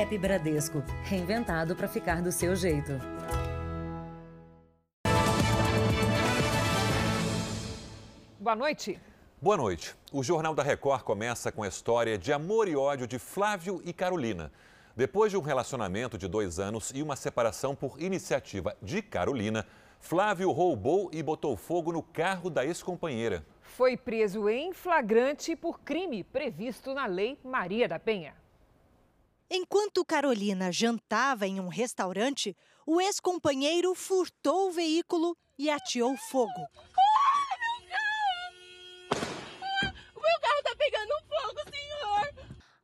App Bradesco, reinventado para ficar do seu jeito. Boa noite. Boa noite. O Jornal da Record começa com a história de amor e ódio de Flávio e Carolina. Depois de um relacionamento de dois anos e uma separação por iniciativa de Carolina, Flávio roubou e botou fogo no carro da ex-companheira. Foi preso em flagrante por crime previsto na Lei Maria da Penha. Enquanto Carolina jantava em um restaurante, o ex-companheiro furtou o veículo e ateou fogo.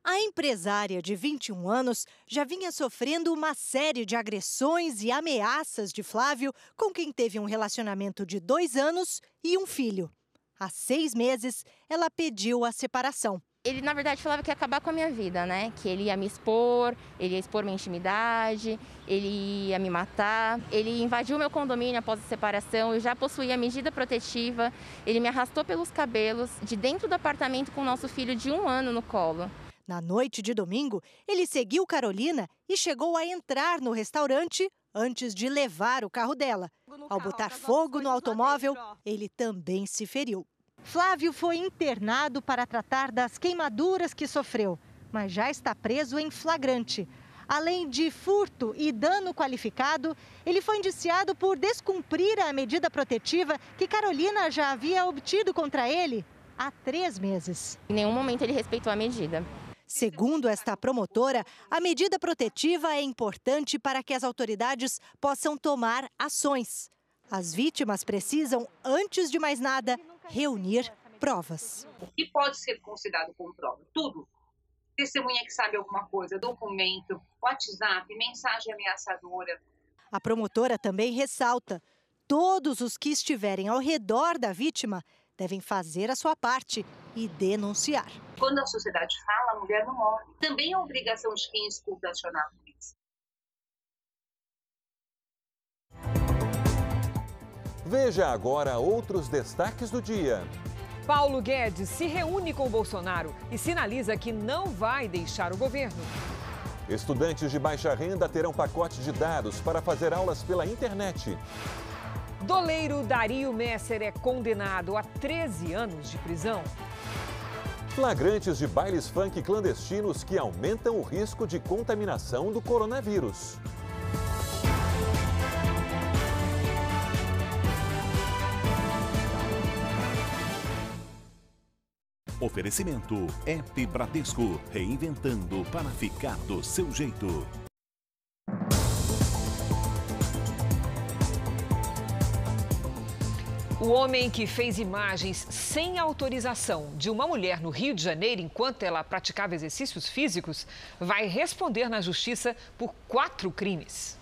A empresária de 21 anos já vinha sofrendo uma série de agressões e ameaças de Flávio, com quem teve um relacionamento de dois anos e um filho. Há seis meses, ela pediu a separação. Ele, na verdade, falava que ia acabar com a minha vida, né? Que ele ia me expor, ele ia expor minha intimidade, ele ia me matar. Ele invadiu meu condomínio após a separação, eu já possuía medida protetiva. Ele me arrastou pelos cabelos de dentro do apartamento com o nosso filho de um ano no colo. Na noite de domingo, ele seguiu Carolina e chegou a entrar no restaurante antes de levar o carro dela. Ao botar fogo no automóvel, ele também se feriu. Flávio foi internado para tratar das queimaduras que sofreu, mas já está preso em flagrante. Além de furto e dano qualificado, ele foi indiciado por descumprir a medida protetiva que Carolina já havia obtido contra ele há três meses. Em nenhum momento ele respeitou a medida. Segundo esta promotora, a medida protetiva é importante para que as autoridades possam tomar ações. As vítimas precisam, antes de mais nada, reunir provas. O que pode ser considerado como prova? Tudo. Testemunha que sabe alguma coisa, documento, WhatsApp, mensagem ameaçadora. A promotora também ressalta: todos os que estiverem ao redor da vítima devem fazer a sua parte e denunciar. Quando a sociedade fala, a mulher não morre. Também é obrigação de quem escuta acionar Veja agora outros destaques do dia. Paulo Guedes se reúne com Bolsonaro e sinaliza que não vai deixar o governo. Estudantes de baixa renda terão pacote de dados para fazer aulas pela internet. Doleiro Dario Messer é condenado a 13 anos de prisão. Flagrantes de bailes funk clandestinos que aumentam o risco de contaminação do coronavírus. Oferecimento App Bradesco, reinventando para ficar do seu jeito. O homem que fez imagens sem autorização de uma mulher no Rio de Janeiro enquanto ela praticava exercícios físicos vai responder na justiça por quatro crimes.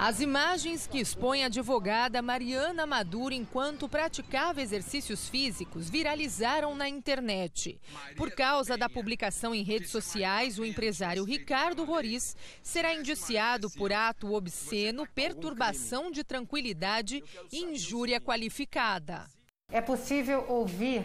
As imagens que expõem a advogada Mariana Maduro enquanto praticava exercícios físicos viralizaram na internet. Por causa da publicação em redes sociais, o empresário Ricardo Roriz será indiciado por ato obsceno, perturbação de tranquilidade e injúria qualificada. É possível ouvir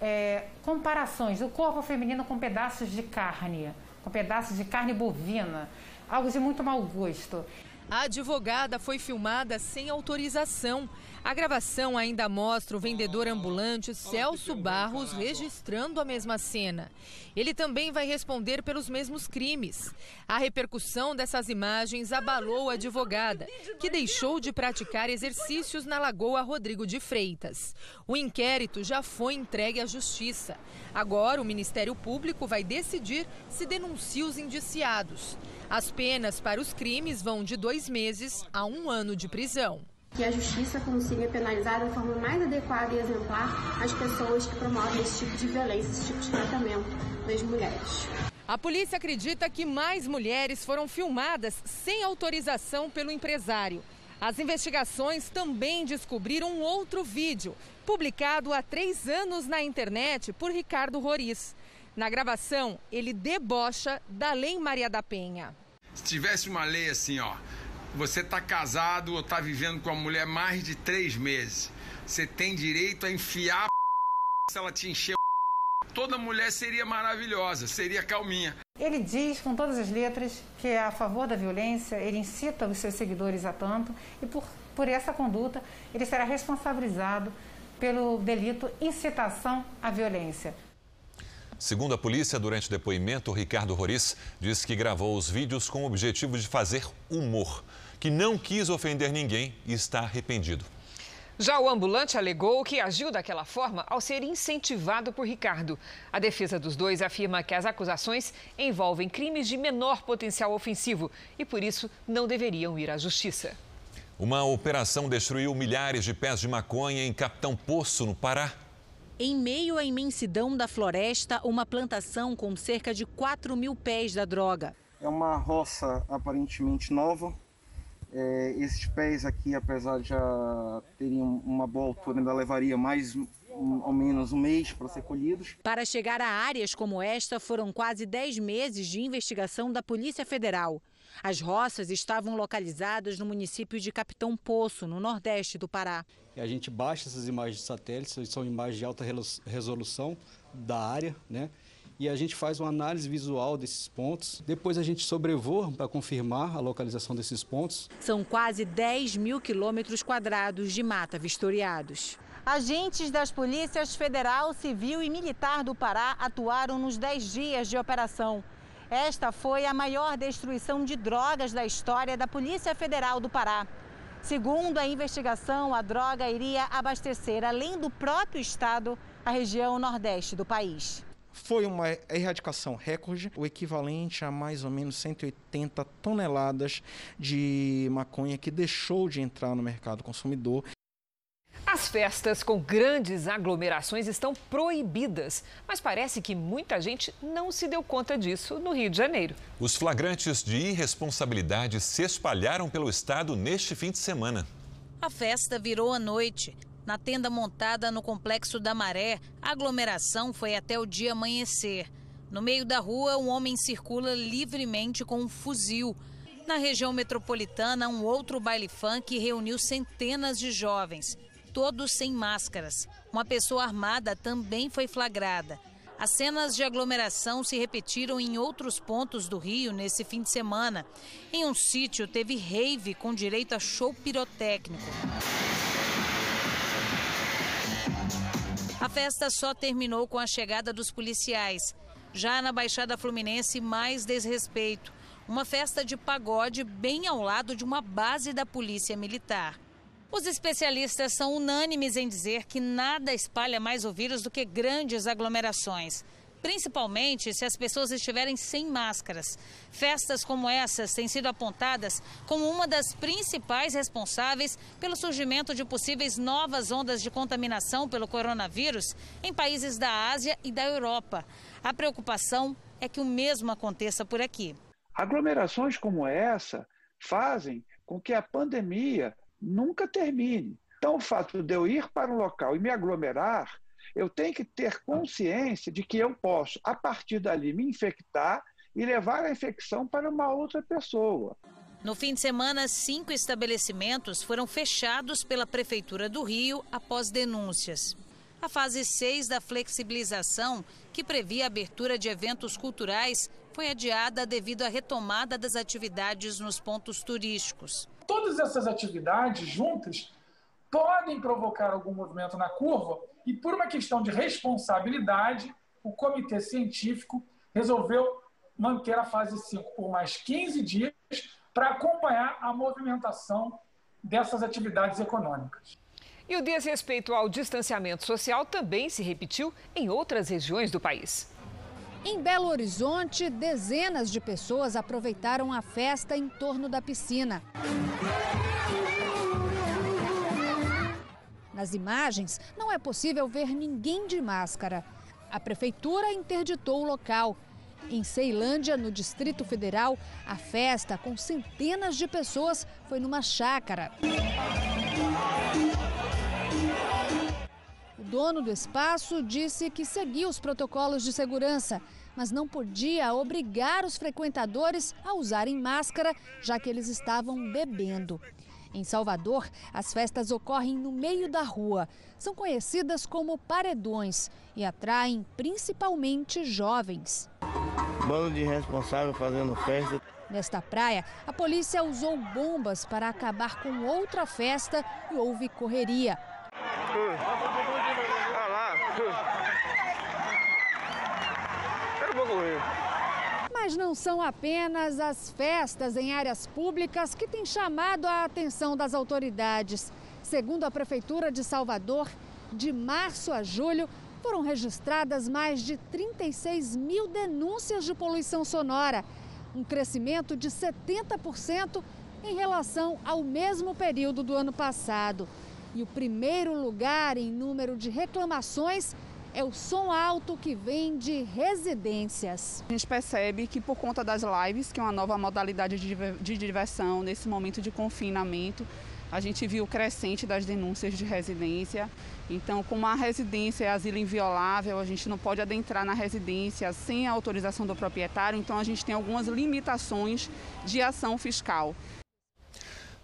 é, comparações do corpo feminino com pedaços de carne, com pedaços de carne bovina, algo de muito mau gosto. A advogada foi filmada sem autorização. A gravação ainda mostra o vendedor ambulante Celso Barros registrando a mesma cena. Ele também vai responder pelos mesmos crimes. A repercussão dessas imagens abalou a advogada, que deixou de praticar exercícios na Lagoa Rodrigo de Freitas. O inquérito já foi entregue à Justiça. Agora, o Ministério Público vai decidir se denuncia os indiciados. As penas para os crimes vão de dois meses a um ano de prisão. Que a justiça consiga penalizar da forma mais adequada e exemplar as pessoas que promovem esse tipo de violência, esse tipo de tratamento das mulheres. A polícia acredita que mais mulheres foram filmadas sem autorização pelo empresário. As investigações também descobriram um outro vídeo, publicado há três anos na internet por Ricardo Roriz. Na gravação, ele debocha da Lei Maria da Penha. Se tivesse uma lei assim, ó, você tá casado ou tá vivendo com a mulher mais de três meses, você tem direito a enfiar a se ela te encher Toda mulher seria maravilhosa, seria calminha. Ele diz com todas as letras que é a favor da violência, ele incita os seus seguidores a tanto e por, por essa conduta ele será responsabilizado pelo delito incitação à violência. Segundo a polícia, durante o depoimento, Ricardo Roriz disse que gravou os vídeos com o objetivo de fazer humor, que não quis ofender ninguém e está arrependido. Já o ambulante alegou que agiu daquela forma ao ser incentivado por Ricardo. A defesa dos dois afirma que as acusações envolvem crimes de menor potencial ofensivo e, por isso, não deveriam ir à justiça. Uma operação destruiu milhares de pés de maconha em Capitão Poço, no Pará. Em meio à imensidão da floresta, uma plantação com cerca de 4 mil pés da droga. É uma roça aparentemente nova, é, esses pés aqui, apesar de já terem uma boa altura, ainda levaria mais um, ao menos um mês para ser colhidos. Para chegar a áreas como esta, foram quase 10 meses de investigação da Polícia Federal. As roças estavam localizadas no município de Capitão Poço, no nordeste do Pará. A gente baixa essas imagens de satélites, são imagens de alta resolução da área, né? e a gente faz uma análise visual desses pontos. Depois a gente sobrevoa para confirmar a localização desses pontos. São quase 10 mil quilômetros quadrados de mata vistoriados. Agentes das polícias federal, civil e militar do Pará atuaram nos 10 dias de operação. Esta foi a maior destruição de drogas da história da Polícia Federal do Pará. Segundo a investigação, a droga iria abastecer, além do próprio estado, a região nordeste do país. Foi uma erradicação recorde, o equivalente a mais ou menos 180 toneladas de maconha que deixou de entrar no mercado consumidor. As festas com grandes aglomerações estão proibidas, mas parece que muita gente não se deu conta disso no Rio de Janeiro. Os flagrantes de irresponsabilidade se espalharam pelo estado neste fim de semana. A festa virou à noite. Na tenda montada no Complexo da Maré, a aglomeração foi até o dia amanhecer. No meio da rua, um homem circula livremente com um fuzil. Na região metropolitana, um outro baile funk reuniu centenas de jovens, todos sem máscaras. Uma pessoa armada também foi flagrada. As cenas de aglomeração se repetiram em outros pontos do Rio nesse fim de semana. Em um sítio, teve rave com direito a show pirotécnico. A festa só terminou com a chegada dos policiais. Já na Baixada Fluminense, mais desrespeito. Uma festa de pagode bem ao lado de uma base da Polícia Militar. Os especialistas são unânimes em dizer que nada espalha mais o vírus do que grandes aglomerações principalmente se as pessoas estiverem sem máscaras. Festas como essas têm sido apontadas como uma das principais responsáveis pelo surgimento de possíveis novas ondas de contaminação pelo coronavírus em países da Ásia e da Europa. A preocupação é que o mesmo aconteça por aqui. Aglomerações como essa fazem com que a pandemia nunca termine. Então, o fato de eu ir para um local e me aglomerar eu tenho que ter consciência de que eu posso, a partir dali, me infectar e levar a infecção para uma outra pessoa. No fim de semana, cinco estabelecimentos foram fechados pela Prefeitura do Rio após denúncias. A fase 6 da flexibilização, que previa a abertura de eventos culturais, foi adiada devido à retomada das atividades nos pontos turísticos. Todas essas atividades juntas podem provocar algum movimento na curva e, por uma questão de responsabilidade, o comitê científico resolveu manter a fase 5 por mais 15 dias para acompanhar a movimentação dessas atividades econômicas. E o desrespeito ao distanciamento social também se repetiu em outras regiões do país. Em Belo Horizonte, dezenas de pessoas aproveitaram a festa em torno da piscina. Nas imagens, não é possível ver ninguém de máscara. A prefeitura interditou o local. Em Ceilândia, no Distrito Federal, a festa com centenas de pessoas foi numa chácara. O dono do espaço disse que seguia os protocolos de segurança, mas não podia obrigar os frequentadores a usarem máscara, já que eles estavam bebendo. Em Salvador, as festas ocorrem no meio da rua. São conhecidas como paredões e atraem principalmente jovens. Bando de responsável fazendo festa. Nesta praia, a polícia usou bombas para acabar com outra festa e houve correria. Olha lá. Mas não são apenas as festas em áreas públicas que têm chamado a atenção das autoridades. Segundo a Prefeitura de Salvador, de março a julho, foram registradas mais de 36 mil denúncias de poluição sonora, um crescimento de 70% em relação ao mesmo período do ano passado. E o primeiro lugar em número de reclamações é o som alto que vem de residências. A gente percebe que por conta das lives, que é uma nova modalidade de diversão nesse momento de confinamento, a gente viu o crescente das denúncias de residência. Então, como a residência é asilo inviolável, a gente não pode adentrar na residência sem a autorização do proprietário, então a gente tem algumas limitações de ação fiscal.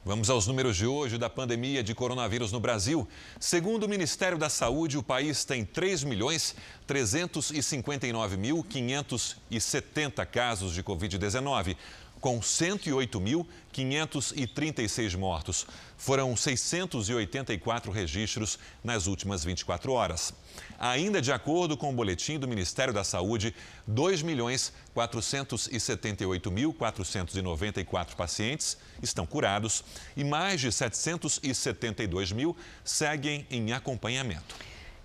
Vamos aos números de hoje da pandemia de coronavírus no Brasil. Segundo o Ministério da Saúde, o país tem 3 milhões 359.570 casos de Covid-19 com 108.536 mortos. Foram 684 registros nas últimas 24 horas. Ainda de acordo com o boletim do Ministério da Saúde, 2.478.494 pacientes estão curados e mais de 772 mil seguem em acompanhamento.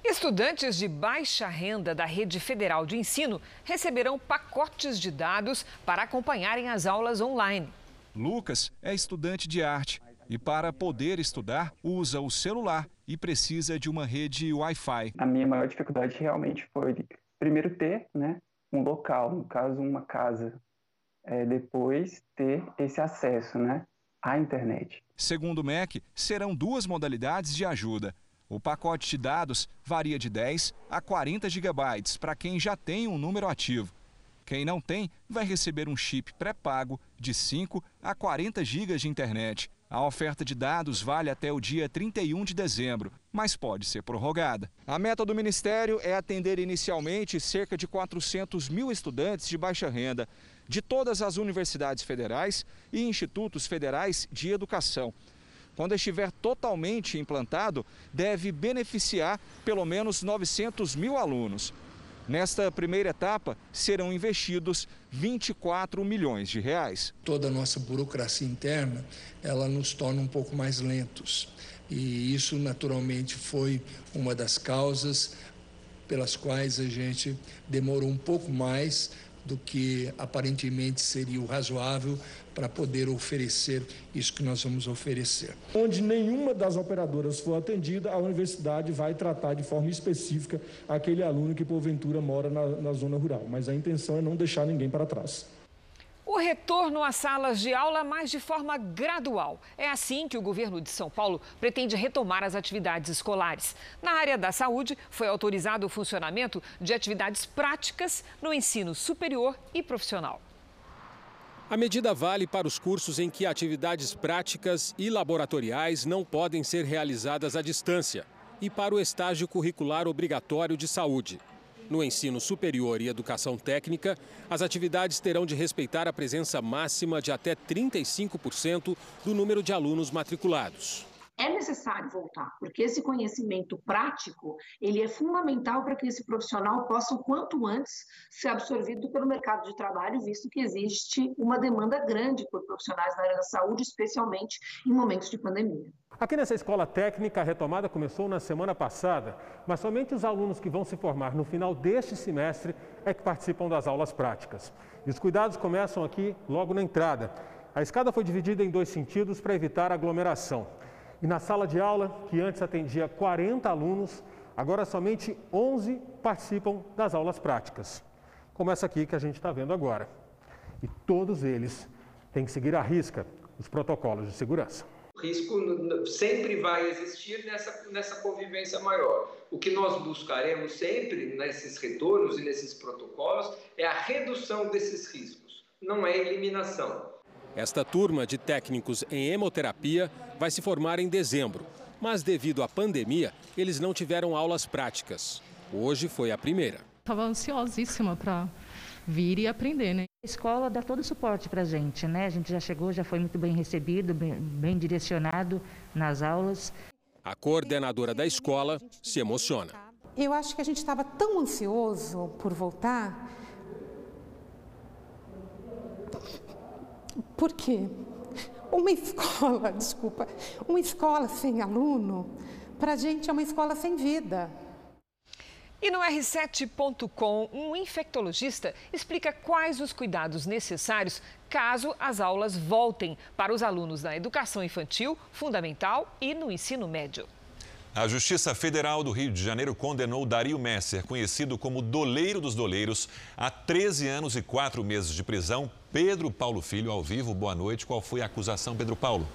Estudantes de baixa renda da Rede Federal de Ensino receberão pacotes de dados para acompanharem as aulas online. Lucas é estudante de arte e, para poder estudar, usa o celular e precisa de uma rede Wi-Fi. A minha maior dificuldade realmente foi, primeiro, ter né, um local, no caso, uma casa. É, depois, ter esse acesso né, à internet. Segundo o MEC, serão duas modalidades de ajuda o pacote de dados varia de 10 a 40 gigabytes para quem já tem um número ativo. Quem não tem vai receber um chip pré-pago de 5 a 40 gigas de internet. A oferta de dados vale até o dia 31 de dezembro, mas pode ser prorrogada. A meta do Ministério é atender inicialmente cerca de 400 mil estudantes de baixa renda, de todas as universidades federais e institutos federais de educação quando estiver totalmente implantado, deve beneficiar pelo menos 900 mil alunos. Nesta primeira etapa, serão investidos 24 milhões de reais. Toda a nossa burocracia interna, ela nos torna um pouco mais lentos. E isso, naturalmente, foi uma das causas pelas quais a gente demorou um pouco mais do que aparentemente seria o razoável para poder oferecer isso que nós vamos oferecer. Onde nenhuma das operadoras for atendida, a universidade vai tratar de forma específica aquele aluno que porventura mora na, na zona rural. Mas a intenção é não deixar ninguém para trás. O retorno às salas de aula, mas de forma gradual. É assim que o governo de São Paulo pretende retomar as atividades escolares. Na área da saúde, foi autorizado o funcionamento de atividades práticas no ensino superior e profissional. A medida vale para os cursos em que atividades práticas e laboratoriais não podem ser realizadas à distância e para o estágio curricular obrigatório de saúde. No ensino superior e educação técnica, as atividades terão de respeitar a presença máxima de até 35% do número de alunos matriculados é necessário voltar, porque esse conhecimento prático, ele é fundamental para que esse profissional possa, o quanto antes, ser absorvido pelo mercado de trabalho, visto que existe uma demanda grande por profissionais na área da saúde, especialmente em momentos de pandemia. Aqui nessa escola técnica, a retomada começou na semana passada, mas somente os alunos que vão se formar no final deste semestre é que participam das aulas práticas. E os cuidados começam aqui logo na entrada. A escada foi dividida em dois sentidos para evitar aglomeração. E na sala de aula, que antes atendia 40 alunos, agora somente 11 participam das aulas práticas, como essa aqui que a gente está vendo agora. E todos eles têm que seguir à risca os protocolos de segurança. Risco sempre vai existir nessa, nessa convivência maior. O que nós buscaremos sempre nesses retornos e nesses protocolos é a redução desses riscos, não é eliminação. Esta turma de técnicos em hemoterapia vai se formar em dezembro, mas devido à pandemia, eles não tiveram aulas práticas. Hoje foi a primeira. Estava ansiosíssima para vir e aprender, né? A escola dá todo o suporte para a gente, né? A gente já chegou, já foi muito bem recebido, bem, bem direcionado nas aulas. A coordenadora da escola se emociona. Eu acho que a gente estava tão ansioso por voltar. Por quê? Uma escola, desculpa, uma escola sem aluno, para a gente é uma escola sem vida. E no R7.com, um infectologista explica quais os cuidados necessários caso as aulas voltem para os alunos da educação infantil, fundamental e no ensino médio. A Justiça Federal do Rio de Janeiro condenou Dario Messer, conhecido como Doleiro dos Doleiros, a 13 anos e 4 meses de prisão. Pedro Paulo Filho, ao vivo, boa noite. Qual foi a acusação, Pedro Paulo?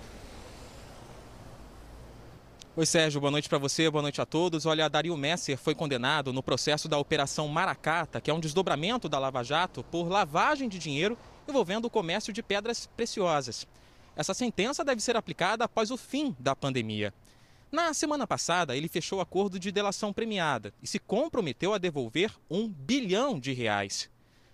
Oi, Sérgio, boa noite para você, boa noite a todos. Olha, Dario Messer foi condenado no processo da Operação Maracata, que é um desdobramento da Lava Jato, por lavagem de dinheiro envolvendo o comércio de pedras preciosas. Essa sentença deve ser aplicada após o fim da pandemia. Na semana passada, ele fechou acordo de delação premiada e se comprometeu a devolver um bilhão de reais.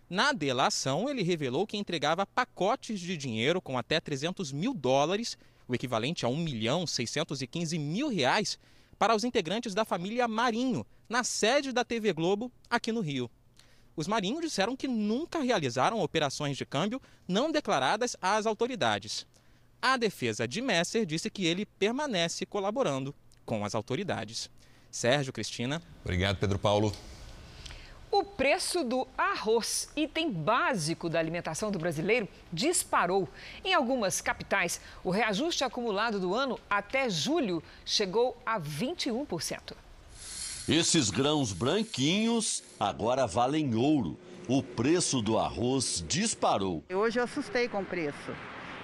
Na delação, ele revelou que entregava pacotes de dinheiro com até 300 mil dólares o equivalente a 1 milhão 615 mil reais, para os integrantes da família Marinho, na sede da TV Globo, aqui no Rio. Os Marinho disseram que nunca realizaram operações de câmbio não declaradas às autoridades. A defesa de Messer disse que ele permanece colaborando com as autoridades. Sérgio Cristina. Obrigado, Pedro Paulo. O preço do arroz, item básico da alimentação do brasileiro, disparou. Em algumas capitais, o reajuste acumulado do ano até julho chegou a 21%. Esses grãos branquinhos agora valem ouro. O preço do arroz disparou. Hoje eu assustei com o preço.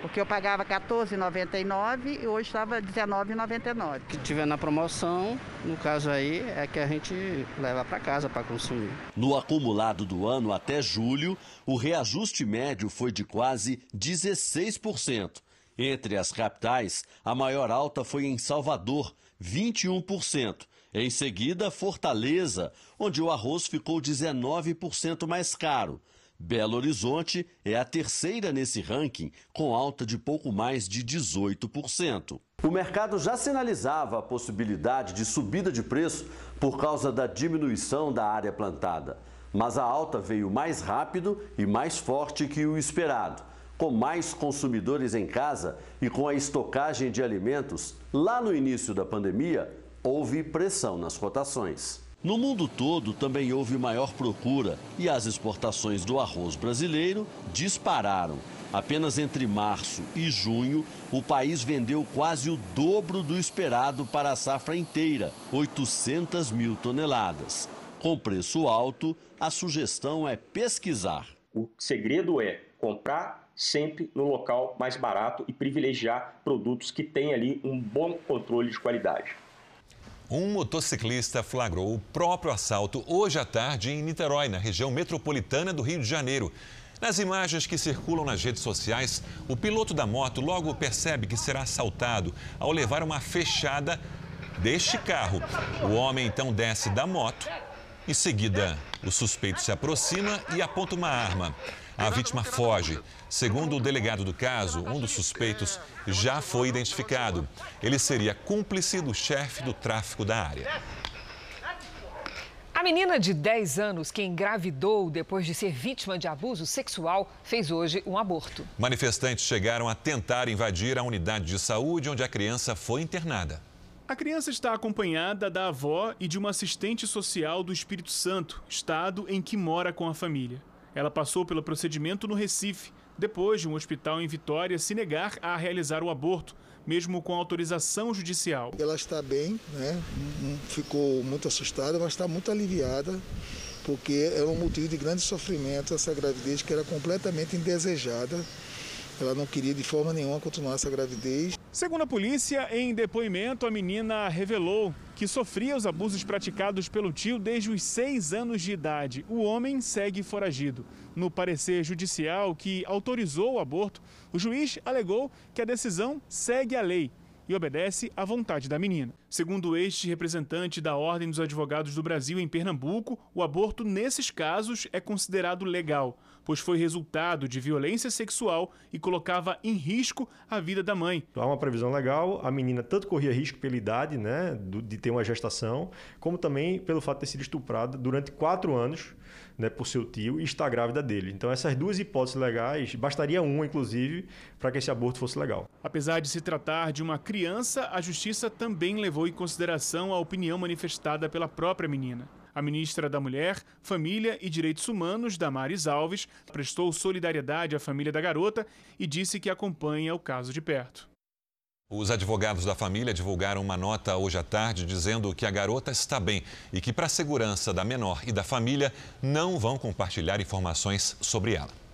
Porque eu pagava R$14,99 e hoje estava R$19,99. Que tiver na promoção, no caso aí, é que a gente leva para casa para consumir. No acumulado do ano até julho, o reajuste médio foi de quase 16%. Entre as capitais, a maior alta foi em Salvador, 21%. Em seguida, Fortaleza, onde o arroz ficou 19% mais caro. Belo Horizonte é a terceira nesse ranking, com alta de pouco mais de 18%. O mercado já sinalizava a possibilidade de subida de preço por causa da diminuição da área plantada. Mas a alta veio mais rápido e mais forte que o esperado. Com mais consumidores em casa e com a estocagem de alimentos, lá no início da pandemia, houve pressão nas cotações. No mundo todo também houve maior procura e as exportações do arroz brasileiro dispararam. Apenas entre março e junho, o país vendeu quase o dobro do esperado para a safra inteira, 800 mil toneladas. Com preço alto, a sugestão é pesquisar. O segredo é comprar sempre no local mais barato e privilegiar produtos que têm ali um bom controle de qualidade. Um motociclista flagrou o próprio assalto hoje à tarde em Niterói, na região metropolitana do Rio de Janeiro. Nas imagens que circulam nas redes sociais, o piloto da moto logo percebe que será assaltado ao levar uma fechada deste carro. O homem então desce da moto. Em seguida, o suspeito se aproxima e aponta uma arma. A vítima foge. Segundo o delegado do caso, um dos suspeitos já foi identificado. Ele seria cúmplice do chefe do tráfico da área. A menina de 10 anos que engravidou depois de ser vítima de abuso sexual fez hoje um aborto. Manifestantes chegaram a tentar invadir a unidade de saúde onde a criança foi internada. A criança está acompanhada da avó e de uma assistente social do Espírito Santo, estado em que mora com a família. Ela passou pelo procedimento no Recife, depois de um hospital em Vitória se negar a realizar o aborto, mesmo com autorização judicial. Ela está bem, né? ficou muito assustada, mas está muito aliviada, porque é um motivo de grande sofrimento essa gravidez que era completamente indesejada. Ela não queria de forma nenhuma continuar essa gravidez. Segundo a polícia, em depoimento, a menina revelou que sofria os abusos praticados pelo tio desde os seis anos de idade. O homem segue foragido. No parecer judicial que autorizou o aborto, o juiz alegou que a decisão segue a lei e obedece à vontade da menina. Segundo este representante da Ordem dos Advogados do Brasil em Pernambuco, o aborto nesses casos é considerado legal, pois foi resultado de violência sexual e colocava em risco a vida da mãe. Há uma previsão legal, a menina tanto corria risco pela idade, né, de ter uma gestação, como também pelo fato de ter sido estuprada durante quatro anos né, por seu tio e está grávida dele. Então, essas duas hipóteses legais, bastaria uma, inclusive, para que esse aborto fosse legal. Apesar de se tratar de uma criança, a justiça também levou em consideração a opinião manifestada pela própria menina. A ministra da Mulher, Família e Direitos Humanos, Damares Alves, prestou solidariedade à família da garota e disse que acompanha o caso de perto. Os advogados da família divulgaram uma nota hoje à tarde dizendo que a garota está bem e que, para a segurança da menor e da família, não vão compartilhar informações sobre ela.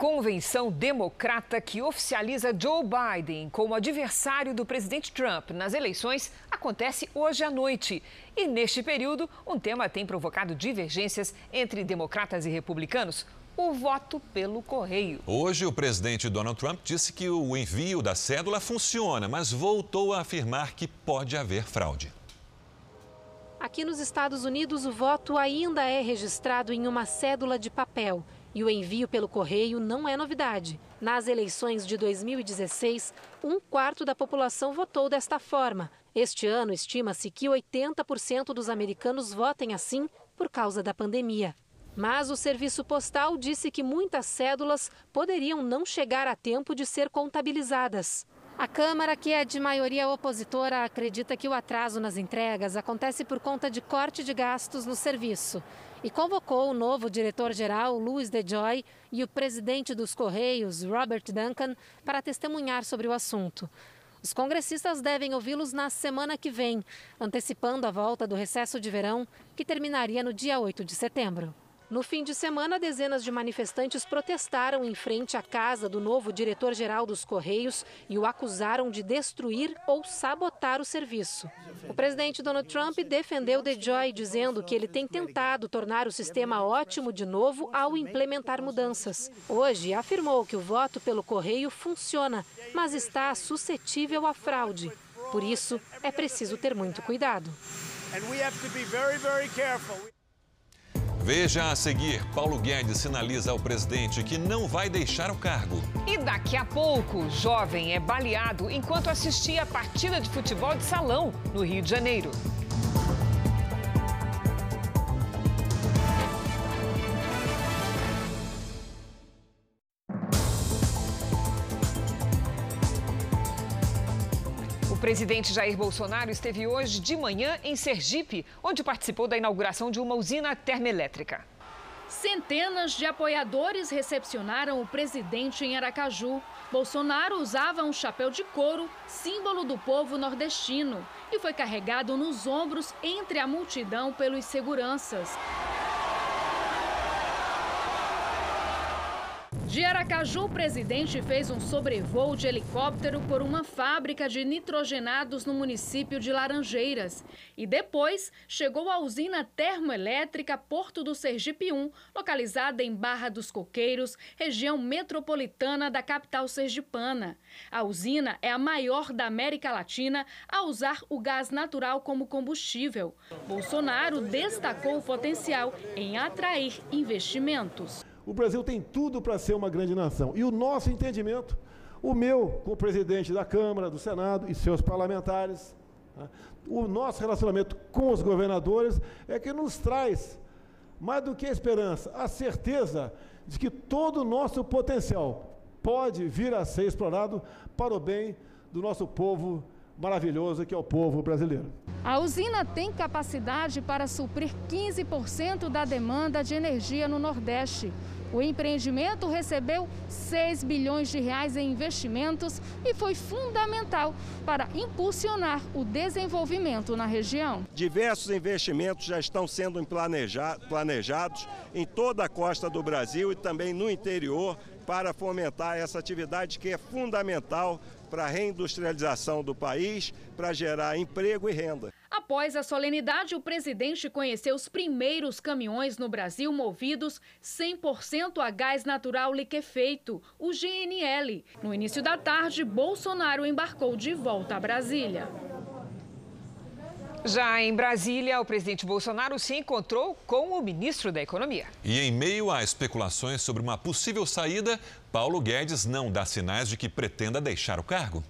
Convenção democrata que oficializa Joe Biden como adversário do presidente Trump nas eleições acontece hoje à noite. E neste período, um tema tem provocado divergências entre democratas e republicanos. O voto pelo correio. Hoje, o presidente Donald Trump disse que o envio da cédula funciona, mas voltou a afirmar que pode haver fraude. Aqui nos Estados Unidos, o voto ainda é registrado em uma cédula de papel. E o envio pelo correio não é novidade. Nas eleições de 2016, um quarto da população votou desta forma. Este ano, estima-se que 80% dos americanos votem assim por causa da pandemia. Mas o serviço postal disse que muitas cédulas poderiam não chegar a tempo de ser contabilizadas. A Câmara, que é de maioria opositora, acredita que o atraso nas entregas acontece por conta de corte de gastos no serviço e convocou o novo diretor-geral, Louis DeJoy, e o presidente dos Correios, Robert Duncan, para testemunhar sobre o assunto. Os congressistas devem ouvi-los na semana que vem, antecipando a volta do recesso de verão, que terminaria no dia 8 de setembro. No fim de semana, dezenas de manifestantes protestaram em frente à casa do novo diretor-geral dos Correios e o acusaram de destruir ou sabotar o serviço. O presidente Donald Trump defendeu DeJoy, dizendo que ele tem tentado tornar o sistema ótimo de novo ao implementar mudanças. Hoje, afirmou que o voto pelo correio funciona, mas está suscetível à fraude. Por isso, é preciso ter muito cuidado. Veja a seguir: Paulo Guedes sinaliza ao presidente que não vai deixar o cargo. E daqui a pouco, jovem é baleado enquanto assistia a partida de futebol de salão no Rio de Janeiro. Presidente Jair Bolsonaro esteve hoje de manhã em Sergipe, onde participou da inauguração de uma usina termoelétrica. Centenas de apoiadores recepcionaram o presidente em Aracaju. Bolsonaro usava um chapéu de couro, símbolo do povo nordestino, e foi carregado nos ombros entre a multidão pelos seguranças. De Aracaju, o presidente fez um sobrevoo de helicóptero por uma fábrica de nitrogenados no município de Laranjeiras. E depois chegou à usina termoelétrica Porto do Sergipe 1, localizada em Barra dos Coqueiros, região metropolitana da capital sergipana. A usina é a maior da América Latina a usar o gás natural como combustível. Bolsonaro destacou o potencial em atrair investimentos. O Brasil tem tudo para ser uma grande nação. E o nosso entendimento, o meu com o presidente da Câmara, do Senado e seus parlamentares, tá? o nosso relacionamento com os governadores é que nos traz, mais do que a esperança, a certeza de que todo o nosso potencial pode vir a ser explorado para o bem do nosso povo maravilhoso que é o povo brasileiro. A usina tem capacidade para suprir 15% da demanda de energia no Nordeste. O empreendimento recebeu 6 bilhões de reais em investimentos e foi fundamental para impulsionar o desenvolvimento na região. Diversos investimentos já estão sendo planejados em toda a costa do Brasil e também no interior para fomentar essa atividade que é fundamental para a reindustrialização do país, para gerar emprego e renda. Após a solenidade, o presidente conheceu os primeiros caminhões no Brasil movidos 100% a gás natural liquefeito, o GNL. No início da tarde, Bolsonaro embarcou de volta a Brasília. Já em Brasília, o presidente Bolsonaro se encontrou com o ministro da Economia. E em meio a especulações sobre uma possível saída, Paulo Guedes não dá sinais de que pretenda deixar o cargo.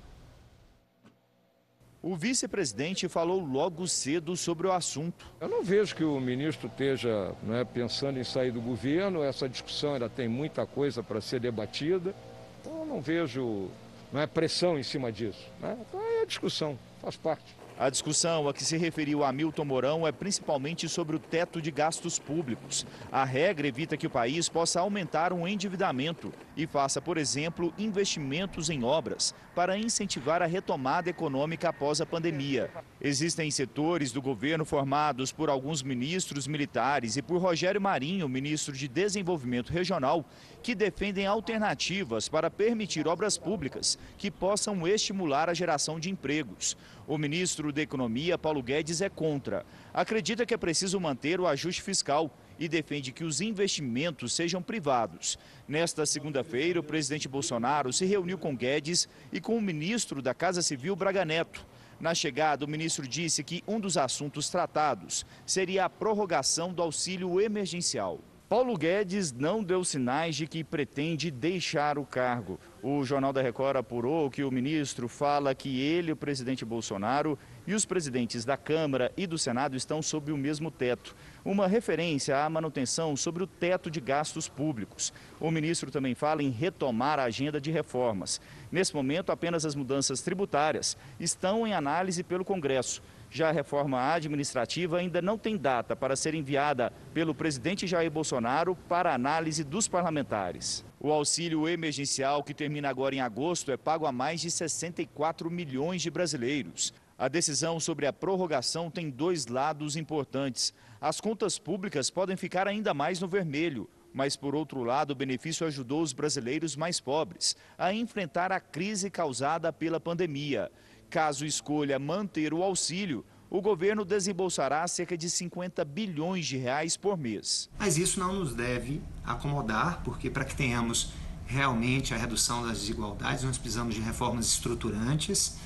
O vice-presidente falou logo cedo sobre o assunto. Eu não vejo que o ministro esteja né, pensando em sair do governo, essa discussão ainda tem muita coisa para ser debatida. Então, eu não vejo não é, pressão em cima disso. Né? Então, é a discussão, faz parte. A discussão a que se referiu Hamilton Mourão é principalmente sobre o teto de gastos públicos. A regra evita que o país possa aumentar um endividamento e faça, por exemplo, investimentos em obras para incentivar a retomada econômica após a pandemia. Existem setores do governo formados por alguns ministros militares e por Rogério Marinho, ministro de Desenvolvimento Regional, que defendem alternativas para permitir obras públicas que possam estimular a geração de empregos. O ministro da Economia, Paulo Guedes, é contra. Acredita que é preciso manter o ajuste fiscal e defende que os investimentos sejam privados. Nesta segunda-feira, o presidente Bolsonaro se reuniu com Guedes e com o ministro da Casa Civil, Braga Neto. Na chegada, o ministro disse que um dos assuntos tratados seria a prorrogação do auxílio emergencial. Paulo Guedes não deu sinais de que pretende deixar o cargo. O Jornal da Record apurou que o ministro fala que ele, o presidente Bolsonaro e os presidentes da Câmara e do Senado estão sob o mesmo teto. Uma referência à manutenção sobre o teto de gastos públicos. O ministro também fala em retomar a agenda de reformas. Nesse momento, apenas as mudanças tributárias estão em análise pelo Congresso. Já a reforma administrativa ainda não tem data para ser enviada pelo presidente Jair Bolsonaro para análise dos parlamentares. O auxílio emergencial, que termina agora em agosto, é pago a mais de 64 milhões de brasileiros. A decisão sobre a prorrogação tem dois lados importantes. As contas públicas podem ficar ainda mais no vermelho, mas, por outro lado, o benefício ajudou os brasileiros mais pobres a enfrentar a crise causada pela pandemia. Caso escolha manter o auxílio, o governo desembolsará cerca de 50 bilhões de reais por mês. Mas isso não nos deve acomodar, porque para que tenhamos realmente a redução das desigualdades, nós precisamos de reformas estruturantes,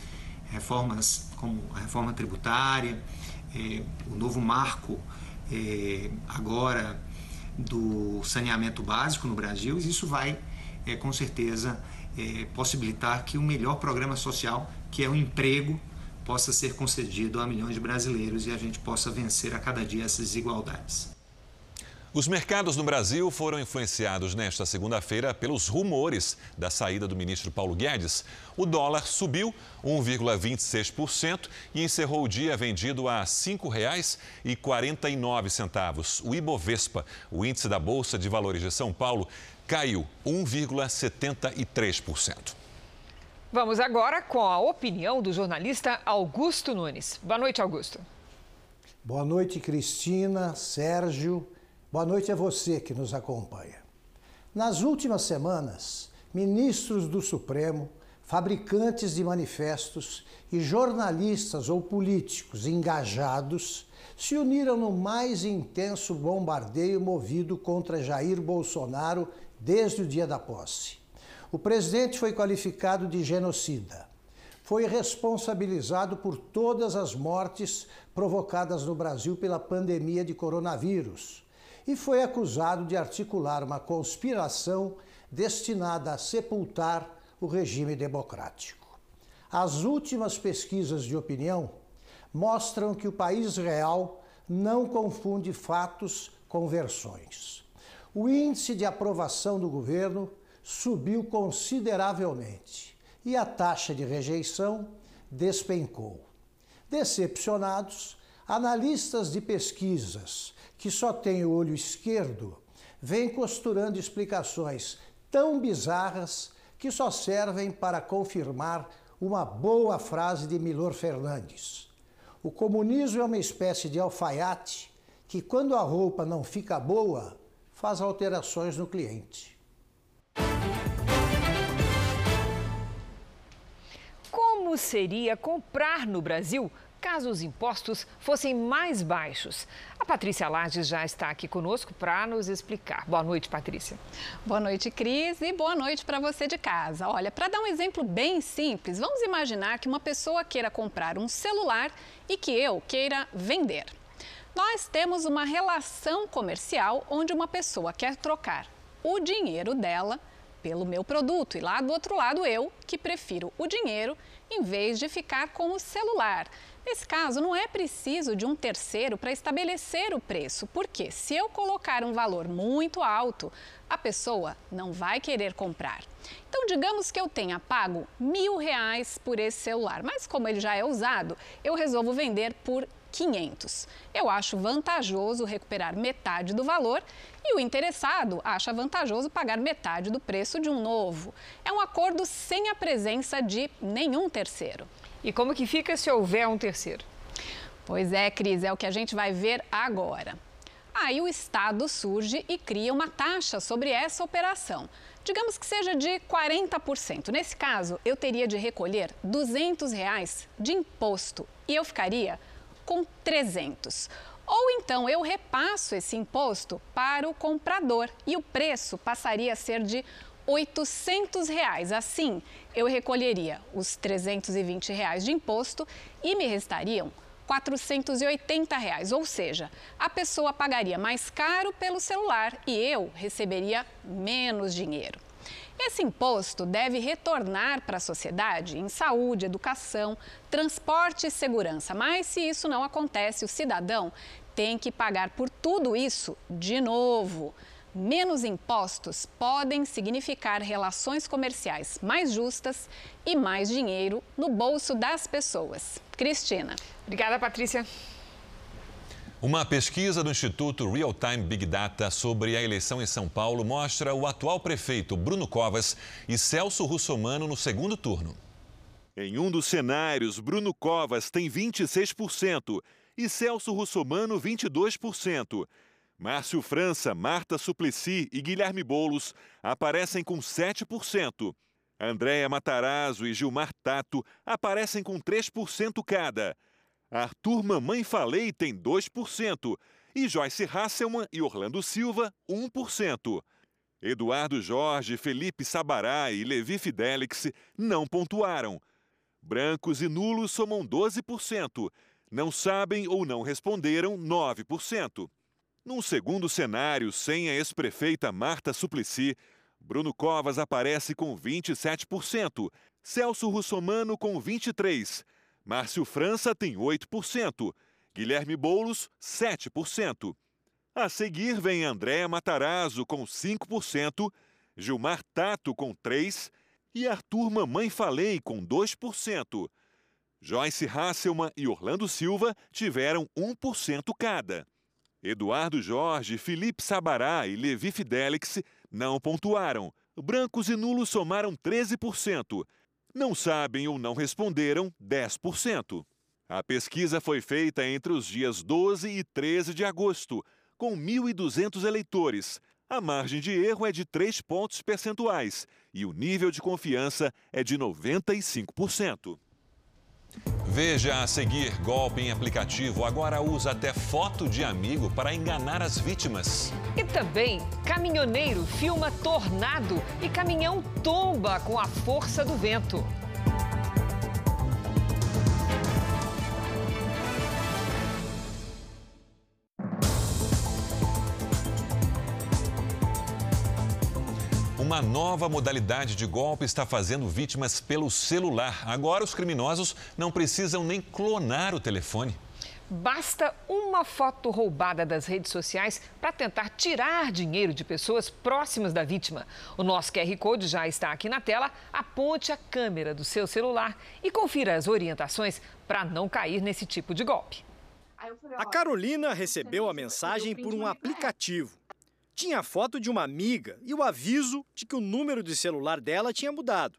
reformas como a reforma tributária, eh, o novo marco eh, agora do saneamento básico no Brasil, e isso vai, eh, com certeza, possibilitar que o melhor programa social que é o emprego possa ser concedido a milhões de brasileiros e a gente possa vencer a cada dia essas desigualdades. Os mercados no Brasil foram influenciados nesta segunda-feira pelos rumores da saída do ministro Paulo Guedes. O dólar subiu 1,26% e encerrou o dia vendido a R$ 5,49. O Ibovespa, o índice da Bolsa de Valores de São Paulo, caiu 1,73%. Vamos agora com a opinião do jornalista Augusto Nunes. Boa noite, Augusto. Boa noite, Cristina, Sérgio. Boa noite a você que nos acompanha. Nas últimas semanas, ministros do Supremo, fabricantes de manifestos e jornalistas ou políticos engajados se uniram no mais intenso bombardeio movido contra Jair Bolsonaro desde o dia da posse. O presidente foi qualificado de genocida. Foi responsabilizado por todas as mortes provocadas no Brasil pela pandemia de coronavírus e foi acusado de articular uma conspiração destinada a sepultar o regime democrático. As últimas pesquisas de opinião mostram que o país real não confunde fatos com versões. O índice de aprovação do governo subiu consideravelmente e a taxa de rejeição despencou. Decepcionados, analistas de pesquisas que só têm o olho esquerdo vêm costurando explicações tão bizarras que só servem para confirmar uma boa frase de Milor Fernandes. O comunismo é uma espécie de alfaiate que, quando a roupa não fica boa, faz alterações no cliente. Seria comprar no Brasil caso os impostos fossem mais baixos. A Patrícia Lages já está aqui conosco para nos explicar. Boa noite, Patrícia. Boa noite, Cris, e boa noite para você de casa. Olha, para dar um exemplo bem simples, vamos imaginar que uma pessoa queira comprar um celular e que eu queira vender. Nós temos uma relação comercial onde uma pessoa quer trocar o dinheiro dela pelo meu produto e lá do outro lado eu que prefiro o dinheiro em vez de ficar com o celular. Nesse caso, não é preciso de um terceiro para estabelecer o preço, porque se eu colocar um valor muito alto, a pessoa não vai querer comprar. Então, digamos que eu tenha pago mil reais por esse celular, mas como ele já é usado, eu resolvo vender por 500. Eu acho vantajoso recuperar metade do valor e o interessado acha vantajoso pagar metade do preço de um novo. É um acordo sem a presença de nenhum terceiro. E como que fica se houver um terceiro? Pois é, Cris, é o que a gente vai ver agora. Aí o Estado surge e cria uma taxa sobre essa operação. Digamos que seja de 40%. Nesse caso, eu teria de recolher 200 reais de imposto e eu ficaria com 300. Ou então eu repasso esse imposto para o comprador e o preço passaria a ser de 800 reais. Assim, eu recolheria os 320 reais de imposto e me restariam 480 reais, ou seja, a pessoa pagaria mais caro pelo celular e eu receberia menos dinheiro. Esse imposto deve retornar para a sociedade em saúde, educação, transporte e segurança. Mas se isso não acontece, o cidadão tem que pagar por tudo isso de novo. Menos impostos podem significar relações comerciais mais justas e mais dinheiro no bolso das pessoas. Cristina. Obrigada, Patrícia. Uma pesquisa do Instituto Real Time Big Data sobre a eleição em São Paulo mostra o atual prefeito Bruno Covas e Celso Russomano no segundo turno. Em um dos cenários, Bruno Covas tem 26% e Celso Russomano 22%. Márcio França, Marta Suplicy e Guilherme Boulos aparecem com 7%. Andréa Matarazzo e Gilmar Tato aparecem com 3% cada. Arthur Mamãe Falei tem 2% e Joyce Hasselman e Orlando Silva 1%. Eduardo Jorge, Felipe Sabará e Levi Fidelix não pontuaram. Brancos e nulos somam 12%. Não sabem ou não responderam 9%. Num segundo cenário, sem a ex-prefeita Marta Suplicy, Bruno Covas aparece com 27%, Celso Russomano com 23%, Márcio França tem 8%, Guilherme Boulos, 7%. A seguir vem Andréa Matarazzo com 5%, Gilmar Tato com 3% e Arthur Mamãe Falei com 2%. Joyce Hasselman e Orlando Silva tiveram 1% cada. Eduardo Jorge, Felipe Sabará e Levi Fidelix não pontuaram. Brancos e nulos somaram 13% não sabem ou não responderam 10%. A pesquisa foi feita entre os dias 12 e 13 de agosto, com 1.200 eleitores. A margem de erro é de 3 pontos percentuais e o nível de confiança é de 95%. Veja a seguir: golpe em aplicativo agora usa até foto de amigo para enganar as vítimas. E também, caminhoneiro filma tornado e caminhão tomba com a força do vento. Uma nova modalidade de golpe está fazendo vítimas pelo celular. Agora, os criminosos não precisam nem clonar o telefone. Basta uma foto roubada das redes sociais para tentar tirar dinheiro de pessoas próximas da vítima. O nosso QR Code já está aqui na tela. Aponte a câmera do seu celular e confira as orientações para não cair nesse tipo de golpe. A Carolina recebeu a mensagem por um aplicativo. Tinha a foto de uma amiga e o aviso de que o número de celular dela tinha mudado.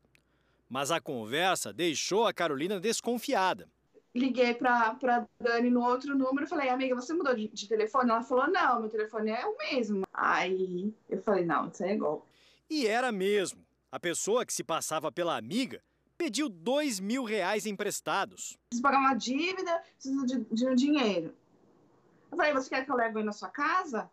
Mas a conversa deixou a Carolina desconfiada. Liguei para Dani no outro número e falei, amiga, você mudou de, de, telefone? Ela falou, não, meu telefone é o mesmo. Aí eu falei, não, isso é golpe. E era mesmo. A pessoa que se passava pela amiga pediu dois mil reais emprestados. Preciso pagar uma dívida, preciso de, de um dinheiro. Eu falei, você quer que eu leve aí na sua casa?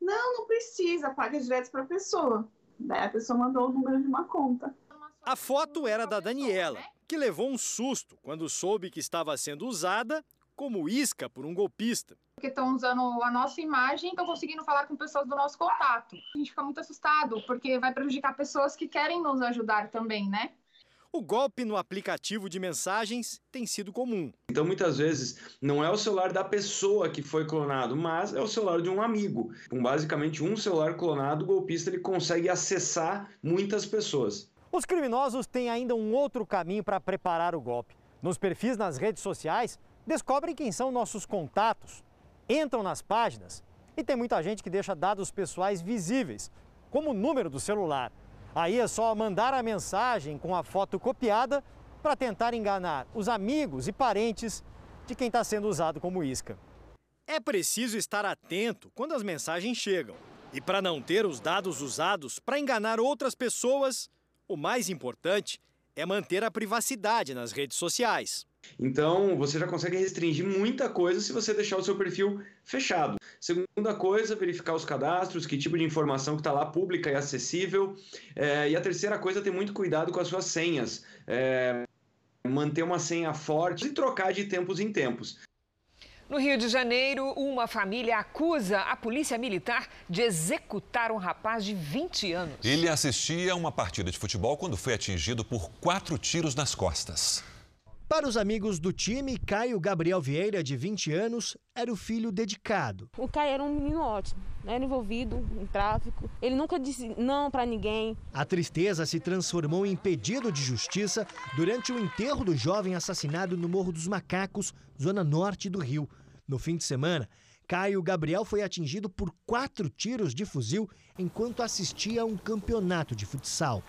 Não, não precisa, paga direto para a pessoa. Daí a pessoa mandou o número de uma conta. A foto era da Daniela, que levou um susto quando soube que estava sendo usada como isca por um golpista. Porque estão usando a nossa imagem e estão conseguindo falar com pessoas do nosso contato. A gente fica muito assustado, porque vai prejudicar pessoas que querem nos ajudar também, né? O golpe no aplicativo de mensagens tem sido comum. Então, muitas vezes, não é o celular da pessoa que foi clonado, mas é o celular de um amigo. Com basicamente um celular clonado, o golpista ele consegue acessar muitas pessoas. Os criminosos têm ainda um outro caminho para preparar o golpe. Nos perfis nas redes sociais, descobrem quem são nossos contatos, entram nas páginas e tem muita gente que deixa dados pessoais visíveis, como o número do celular. Aí é só mandar a mensagem com a foto copiada para tentar enganar os amigos e parentes de quem está sendo usado como isca. É preciso estar atento quando as mensagens chegam. E para não ter os dados usados para enganar outras pessoas, o mais importante é manter a privacidade nas redes sociais. Então, você já consegue restringir muita coisa se você deixar o seu perfil fechado. Segunda coisa, verificar os cadastros, que tipo de informação que está lá pública e acessível. É, e a terceira coisa, ter muito cuidado com as suas senhas. É, manter uma senha forte e trocar de tempos em tempos. No Rio de Janeiro, uma família acusa a polícia militar de executar um rapaz de 20 anos. Ele assistia a uma partida de futebol quando foi atingido por quatro tiros nas costas. Para os amigos do time, Caio Gabriel Vieira, de 20 anos, era o filho dedicado. O Caio era um menino ótimo, era envolvido em tráfico. Ele nunca disse não para ninguém. A tristeza se transformou em pedido de justiça durante o enterro do jovem assassinado no Morro dos Macacos, zona norte do Rio. No fim de semana, Caio Gabriel foi atingido por quatro tiros de fuzil enquanto assistia a um campeonato de futsal.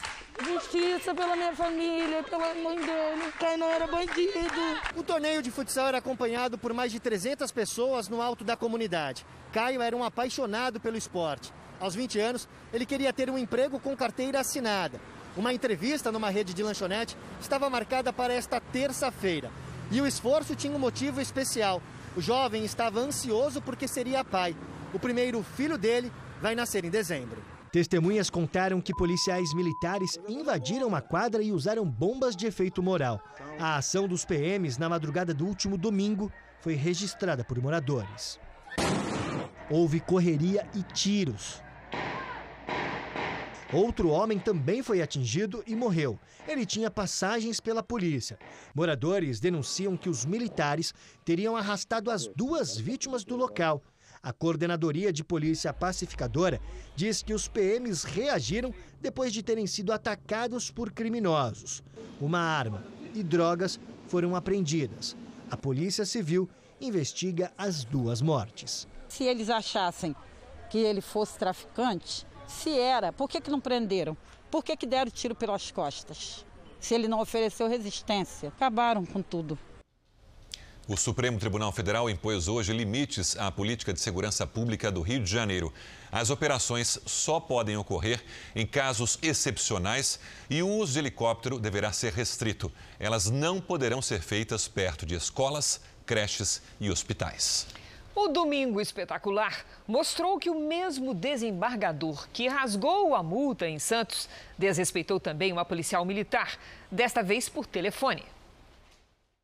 Justiça pela minha família, pela mãe dele. Caio não era bandido. O torneio de futsal era acompanhado por mais de 300 pessoas no alto da comunidade. Caio era um apaixonado pelo esporte. Aos 20 anos, ele queria ter um emprego com carteira assinada. Uma entrevista numa rede de lanchonete estava marcada para esta terça-feira. E o esforço tinha um motivo especial. O jovem estava ansioso porque seria pai. O primeiro filho dele vai nascer em dezembro. Testemunhas contaram que policiais militares invadiram uma quadra e usaram bombas de efeito moral. A ação dos PMs na madrugada do último domingo foi registrada por moradores. Houve correria e tiros. Outro homem também foi atingido e morreu. Ele tinha passagens pela polícia. Moradores denunciam que os militares teriam arrastado as duas vítimas do local. A Coordenadoria de Polícia Pacificadora diz que os PMs reagiram depois de terem sido atacados por criminosos. Uma arma e drogas foram apreendidas. A Polícia Civil investiga as duas mortes. Se eles achassem que ele fosse traficante, se era, por que, que não prenderam? Por que, que deram tiro pelas costas? Se ele não ofereceu resistência, acabaram com tudo. O Supremo Tribunal Federal impôs hoje limites à política de segurança pública do Rio de Janeiro. As operações só podem ocorrer em casos excepcionais e o uso de helicóptero deverá ser restrito. Elas não poderão ser feitas perto de escolas, creches e hospitais. O Domingo Espetacular mostrou que o mesmo desembargador que rasgou a multa em Santos desrespeitou também uma policial militar, desta vez por telefone.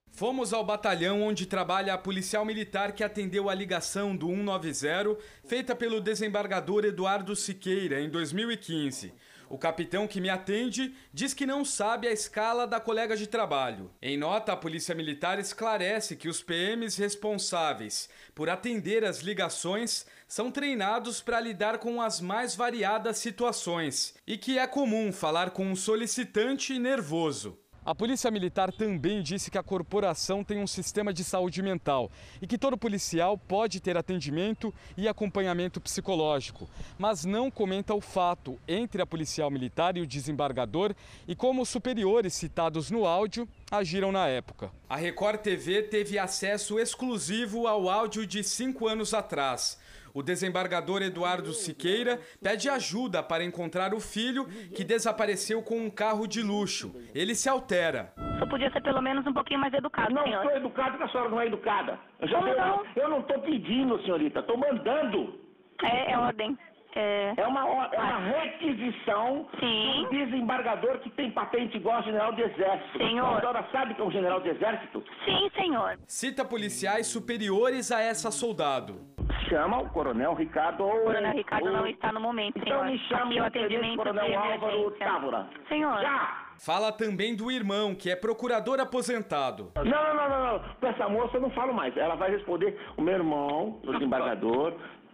Fomos ao batalhão onde trabalha a policial militar que atendeu a ligação do 190 feita pelo desembargador Eduardo Siqueira em 2015. O capitão que me atende diz que não sabe a escala da colega de trabalho. Em nota, a Polícia Militar esclarece que os PMs responsáveis por atender as ligações são treinados para lidar com as mais variadas situações e que é comum falar com um solicitante nervoso. A Polícia Militar também disse que a corporação tem um sistema de saúde mental e que todo policial pode ter atendimento e acompanhamento psicológico, mas não comenta o fato entre a policial militar e o desembargador e como os superiores citados no áudio agiram na época. A Record TV teve acesso exclusivo ao áudio de cinco anos atrás. O desembargador Eduardo Siqueira pede ajuda para encontrar o filho que desapareceu com um carro de luxo. Ele se altera. Só podia ser pelo menos um pouquinho mais educado, Não senhor. sou educado porque a senhora não é educada. Eu, já Como não? eu não estou pedindo, senhorita, estou mandando. É, é ordem. É, É uma, é uma requisição Sim. do desembargador que tem patente igual ao general do Exército. Senhor. A senhora sabe que é um general do Exército? Sim, senhor. Cita policiais superiores a essa soldado. Chama o coronel Ricardo. O coronel Ricardo não está no momento, Então senhor. me chame Aqui o atendimento coronel de Álvaro. Távora. Senhor. Já! Fala também do irmão, que é procurador aposentado. Não, não, não, não, não. Com essa moça eu não falo mais. Ela vai responder o meu irmão, o desembargador,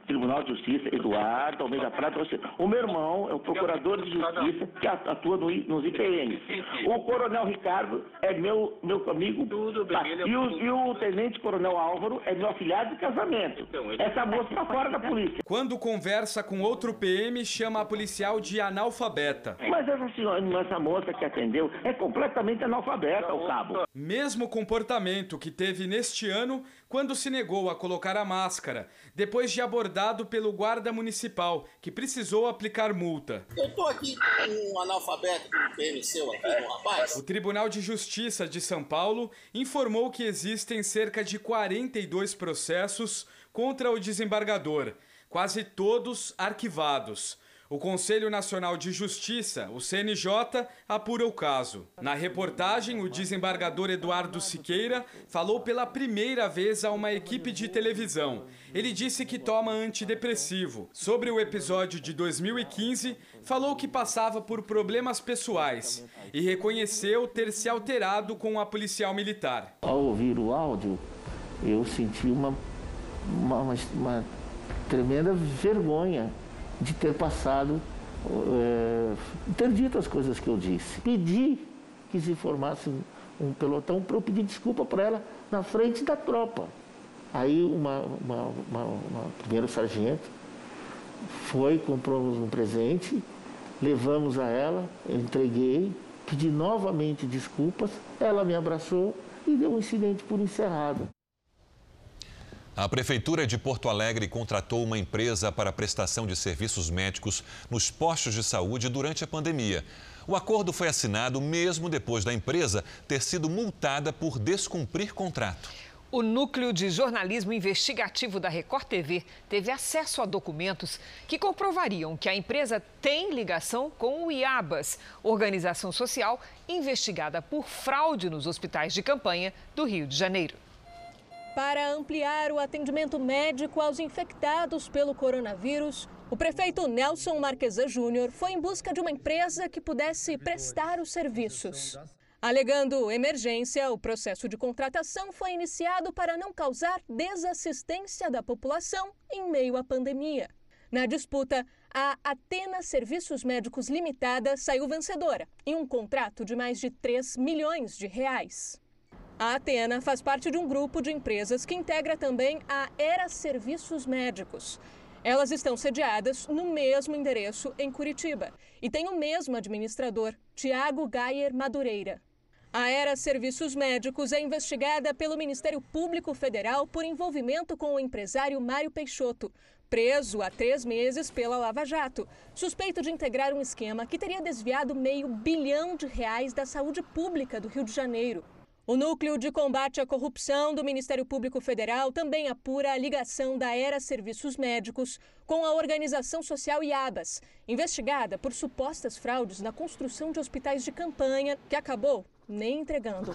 Tribunal de Justiça, Eduardo Almeida Prata. você- O meu irmão é o procurador de justiça que atua nos IPMs. O coronel Ricardo é meu, meu amigo. tá? E, o, e o tenente coronel Álvaro é meu afilhado de casamento. Essa moça está fora da polícia. Quando conversa com outro PM, chama a policial de analfabeta. Mas essa senhora, essa moça que atendeu é completamente analfabeta, o cabo. Mesmo comportamento que teve neste ano quando se negou a colocar a máscara, depois de abordado pelo guarda municipal, que precisou aplicar multa. Eu tô aqui com um analfabeto do PM seu aqui, um rapaz. O Tribunal de Justiça de São Paulo informou que existem cerca de 42 processos contra o desembargador, quase todos arquivados. O Conselho Nacional de Justiça, o CNJ, apura o caso. Na reportagem, o desembargador Eduardo Siqueira falou pela primeira vez a uma equipe de televisão. Ele disse que toma antidepressivo. Sobre o episódio de 2015, falou que passava por problemas pessoais e reconheceu ter se alterado com a policial militar. Ao ouvir o áudio, eu senti uma, uma, uma, uma tremenda vergonha de ter passado, eh, ter dito as coisas que eu disse. Pedi que se formasse um, pelotão para eu pedir desculpa para ela na frente da tropa. Aí uma, uma, uma, uma primeiro sargento foi, comprou-nos um presente, levamos a ela, entreguei, pedi novamente desculpas, ela me abraçou e deu um incidente por encerrado. A Prefeitura de Porto Alegre contratou uma empresa para prestação de serviços médicos nos postos de saúde durante a pandemia. O acordo foi assinado mesmo depois da empresa ter sido multada por descumprir contrato. O Núcleo de Jornalismo Investigativo da Record TV teve acesso a documentos que comprovariam que a empresa tem ligação com o IABAS, organização social investigada por fraude nos hospitais de campanha do Rio de Janeiro. Para ampliar o atendimento médico aos infectados pelo coronavírus, o prefeito Nelson Marquesa Júnior foi em busca de uma empresa que pudesse prestar os serviços. Alegando emergência, o processo de contratação foi iniciado para não causar desassistência da população em meio à pandemia. Na disputa, a Atena Serviços Médicos Limitada saiu vencedora em um contrato de mais de 3 milhões de reais. A Atena faz parte de um grupo de empresas que integra também a Era Serviços Médicos. Elas estão sediadas no mesmo endereço em Curitiba e têm o mesmo administrador, Tiago Gayer Madureira. A Era Serviços Médicos é investigada pelo Ministério Público Federal por envolvimento com o empresário Mário Peixoto, preso há três meses pela Lava Jato, suspeito de integrar um esquema que teria desviado meio bilhão de reais da saúde pública do Rio de Janeiro. O Núcleo de Combate à Corrupção do Ministério Público Federal também apura a ligação da Era Serviços Médicos com a organização social IABAS, investigada por supostas fraudes na construção de hospitais de campanha, que acabou nem entregando.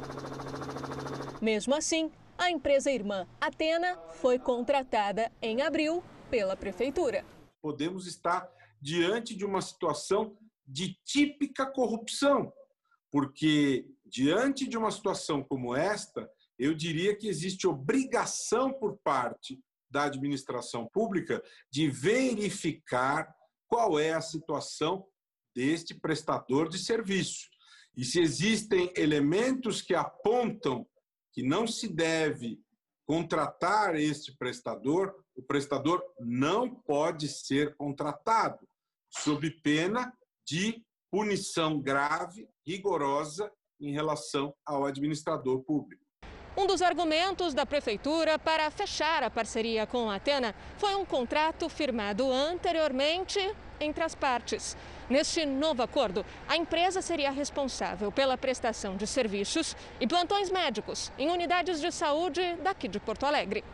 Mesmo assim, a empresa irmã Atena foi contratada em abril pela Prefeitura. Podemos estar diante de uma situação de típica corrupção, porque diante de uma situação como esta, eu diria que existe obrigação por parte da administração pública de verificar qual é a situação deste prestador de serviço. E se existem elementos que apontam que não se deve contratar este prestador, o prestador não pode ser contratado, sob pena de punição grave, rigorosa em relação ao administrador público. Um dos argumentos da prefeitura para fechar a parceria com a Atena foi um contrato firmado anteriormente entre as partes. Neste novo acordo, a empresa seria responsável pela prestação de serviços e plantões médicos em unidades de saúde daqui de Porto Alegre.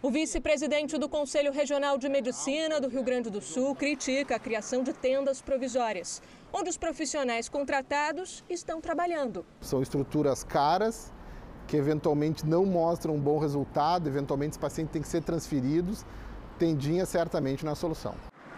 O vice-presidente do Conselho Regional de Medicina do Rio Grande do Sul critica a criação de tendas provisórias, onde os profissionais contratados estão trabalhando. São estruturas caras que eventualmente não mostram um bom resultado, eventualmente os pacientes têm que ser transferidos, tendinha certamente na solução.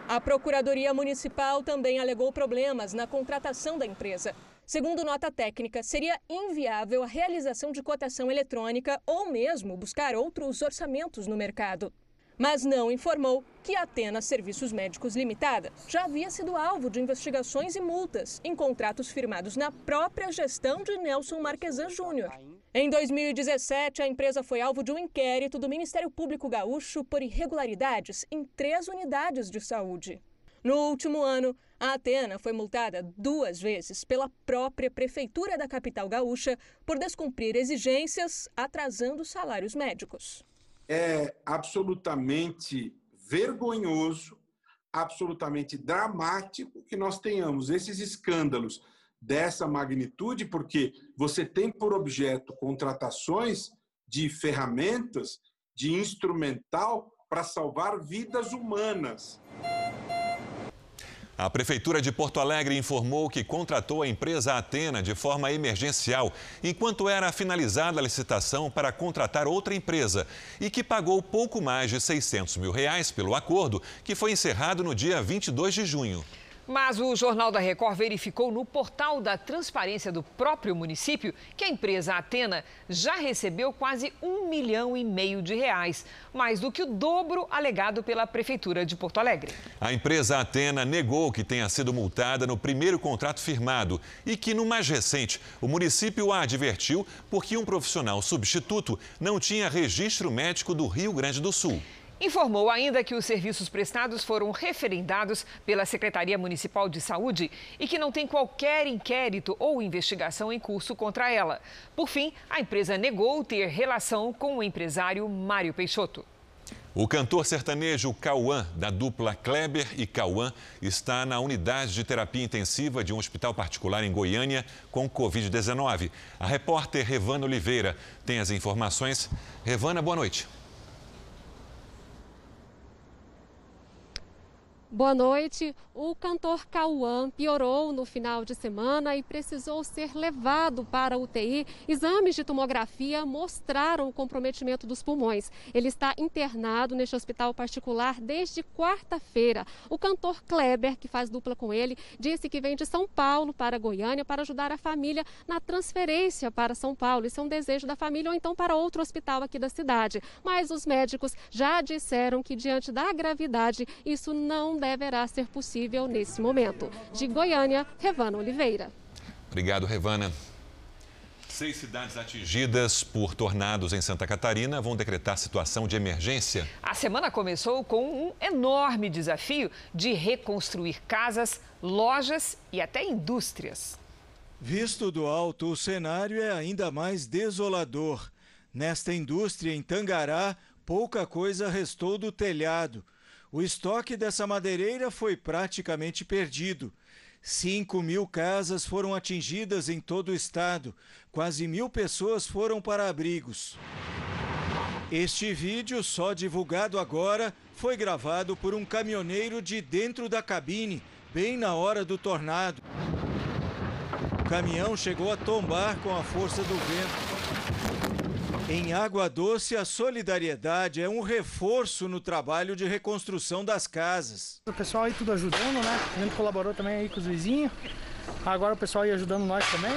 A Procuradoria Municipal também alegou problemas na contratação da empresa. Segundo nota técnica, seria inviável a realização de cotação eletrônica ou mesmo buscar outros orçamentos no mercado mas não informou que a Atena Serviços Médicos Limitada já havia sido alvo de investigações e multas em contratos firmados na própria gestão de Nelson Marquesan Júnior. Em 2017, a empresa foi alvo de um inquérito do Ministério Público Gaúcho por irregularidades em três unidades de saúde. No último ano, a Atena foi multada duas vezes pela própria Prefeitura da capital gaúcha por descumprir exigências, atrasando salários médicos é absolutamente vergonhoso, absolutamente dramático que nós tenhamos esses escândalos dessa magnitude, porque você tem por objeto contratações de ferramentas, de instrumental para salvar vidas humanas. A Prefeitura de Porto Alegre informou que contratou a empresa Atena de forma emergencial, enquanto era finalizada a licitação para contratar outra empresa e que pagou pouco mais de 600 mil reais pelo acordo, que foi encerrado no dia 22 de junho. Mas o Jornal da Record verificou no portal da transparência do próprio município que a empresa Atena já recebeu quase um milhão e meio de reais, mais do que o dobro alegado pela Prefeitura de Porto Alegre. A empresa Atena negou que tenha sido multada no primeiro contrato firmado e que, no mais recente, o município a advertiu porque um profissional substituto não tinha registro médico do Rio Grande do Sul. Informou ainda que os serviços prestados foram referendados pela Secretaria Municipal de Saúde e que não tem qualquer inquérito ou investigação em curso contra ela. Por fim, a empresa negou ter relação com o empresário Mário Peixoto. O cantor sertanejo Cauã, da dupla Kleber e Cauã, está na unidade de terapia intensiva de um hospital particular em Goiânia com Covid-19. A repórter Revana Oliveira tem as informações. Revana, boa noite. Boa noite. O cantor Cauã piorou no final de semana e precisou ser levado para UTI. Exames de tomografia mostraram o comprometimento dos pulmões. Ele está internado neste hospital particular desde quarta-feira. O cantor Kleber, que faz dupla com ele, disse que vem de São Paulo para Goiânia para ajudar a família na transferência para São Paulo. Isso é um desejo da família ou então para outro hospital aqui da cidade. Mas os médicos já disseram que, diante da gravidade, isso não deverá ser possível nesse momento. De Goiânia, Revana Oliveira. Obrigado, Revana. Seis cidades atingidas por tornados em Santa Catarina vão decretar situação de emergência. A semana começou com um enorme desafio de reconstruir casas, lojas e até indústrias. Visto do alto, o cenário é ainda mais desolador. Nesta indústria em Tangará, pouca coisa restou do telhado. O estoque dessa madeireira foi praticamente perdido. 5 mil casas foram atingidas em todo o estado. Quase mil pessoas foram para abrigos. Este vídeo, só divulgado agora, foi gravado por um caminhoneiro de dentro da cabine, bem na hora do tornado. O caminhão chegou a tombar com a força do vento. Em Água Doce, a solidariedade é um reforço no trabalho de reconstrução das casas. O pessoal aí tudo ajudando, né? A gente colaborou também aí com os vizinhos. Agora o pessoal aí ajudando nós também.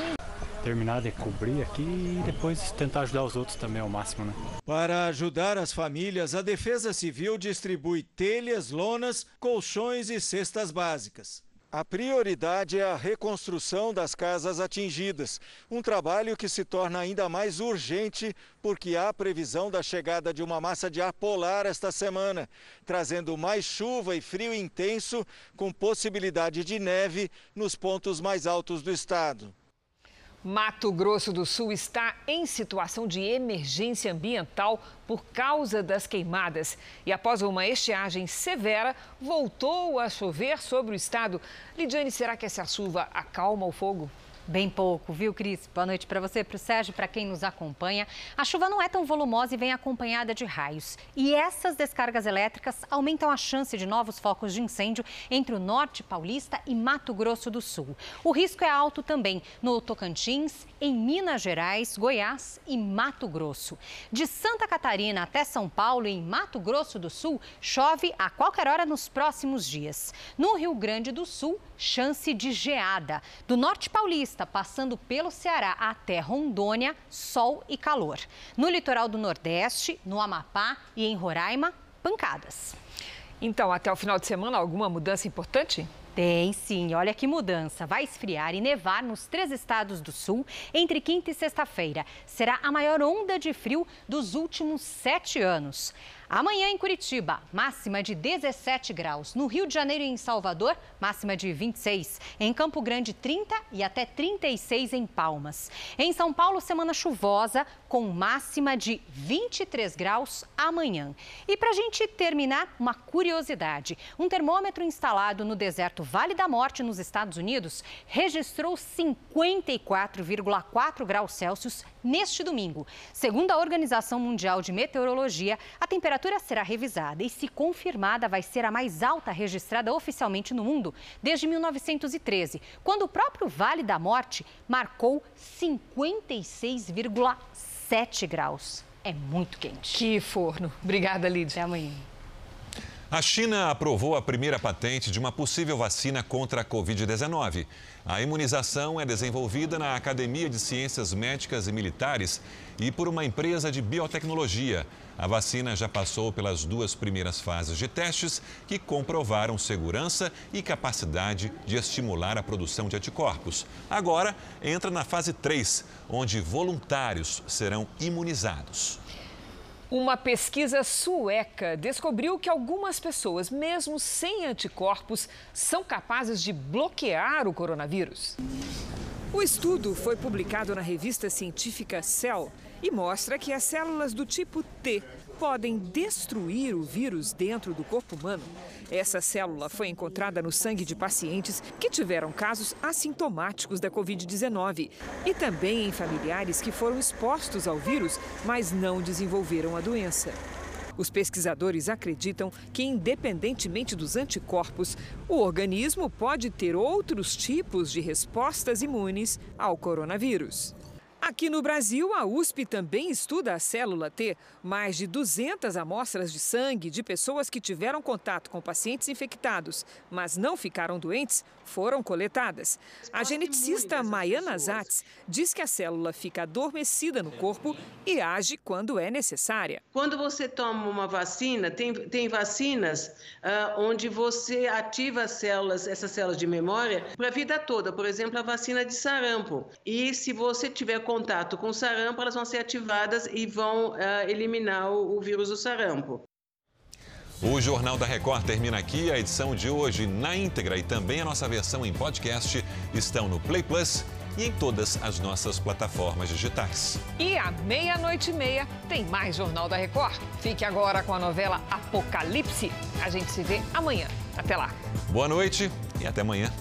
Terminar de cobrir aqui e depois tentar ajudar os outros também ao máximo, né? Para ajudar as famílias, a Defesa Civil distribui telhas, lonas, colchões e cestas básicas. A prioridade é a reconstrução das casas atingidas, um trabalho que se torna ainda mais urgente porque há previsão da chegada de uma massa de ar polar esta semana, trazendo mais chuva e frio intenso, com possibilidade de neve nos pontos mais altos do estado. Mato Grosso do Sul está em situação de emergência ambiental por causa das queimadas. E após uma estiagem severa, voltou a chover sobre o estado. Lidiane, será que essa chuva acalma o fogo? Bem pouco, viu, Cris? Boa noite para você, para o Sérgio, para quem nos acompanha. A chuva não é tão volumosa e vem acompanhada de raios. E essas descargas elétricas aumentam a chance de novos focos de incêndio entre o norte paulista e Mato Grosso do Sul. O risco é alto também no Tocantins, em Minas Gerais, Goiás e Mato Grosso. De Santa Catarina até São Paulo e em Mato Grosso do Sul, chove a qualquer hora nos próximos dias. No Rio Grande do Sul, chance de geada. Do norte paulista, passando pelo Ceará até Rondônia, sol e calor. No litoral do Nordeste, no Amapá e em Roraima, pancadas. Então, até o final de semana, alguma mudança importante? Tem sim, olha que mudança. Vai esfriar e nevar nos três estados do sul entre quinta e sexta-feira. Será a maior onda de frio dos últimos sete anos. Amanhã em Curitiba, máxima de 17 graus. No Rio de Janeiro e em Salvador, máxima de 26. Em Campo Grande, 30 e até 36 em Palmas. Em São Paulo, semana chuvosa, com máxima de 23 graus amanhã. E para a gente terminar, uma curiosidade: um termômetro instalado no deserto Vale da Morte, nos Estados Unidos, registrou 54,4 graus Celsius neste domingo. Segundo a Organização Mundial de Meteorologia, a temperatura será revisada e, se confirmada, vai ser a mais alta registrada oficialmente no mundo desde 1913, quando o próprio Vale da Morte marcou 56,7 graus. É muito quente. Que forno. Obrigada, Lídia. Até amanhã. A China aprovou a primeira patente de uma possível vacina contra a Covid-19. A imunização é desenvolvida na Academia de Ciências Médicas e Militares e por uma empresa de biotecnologia. A vacina já passou pelas duas primeiras fases de testes que comprovaram segurança e capacidade de estimular a produção de anticorpos. Agora entra na fase 3, onde voluntários serão imunizados. Uma pesquisa sueca descobriu que algumas pessoas, mesmo sem anticorpos, são capazes de bloquear o coronavírus. O estudo foi publicado na revista científica Cell e mostra que as células do tipo T podem destruir o vírus dentro do corpo humano. Essa célula foi encontrada no sangue de pacientes que tiveram casos assintomáticos da Covid-19 e também em familiares que foram expostos ao vírus, mas não desenvolveram a doença. Os pesquisadores acreditam que, independentemente dos anticorpos, o organismo pode ter outros tipos de respostas imunes ao coronavírus. Aqui no Brasil, a USP também estuda a célula T. Mais de 200 amostras de sangue de pessoas que tiveram contato com pacientes infectados, mas não ficaram doentes, foram coletadas. A geneticista Maiana Zatz diz que a célula fica adormecida no corpo e age quando é necessária. Quando você toma uma vacina, tem, tem vacinas uh, onde você ativa as células, essas células de memória, para a vida toda. Por exemplo, a vacina de sarampo. E se você tiver contato com sarampo, elas vão ser ativadas e vão uh, eliminar o, o vírus do sarampo. O Jornal da Record termina aqui. A edição de hoje na íntegra e também a nossa versão em podcast estão no Play Plus e em todas as nossas plataformas digitais. E à meia-noite e meia tem mais Jornal da Record. Fique agora com a novela Apocalipse. A gente se vê amanhã. Até lá. Boa noite e até amanhã.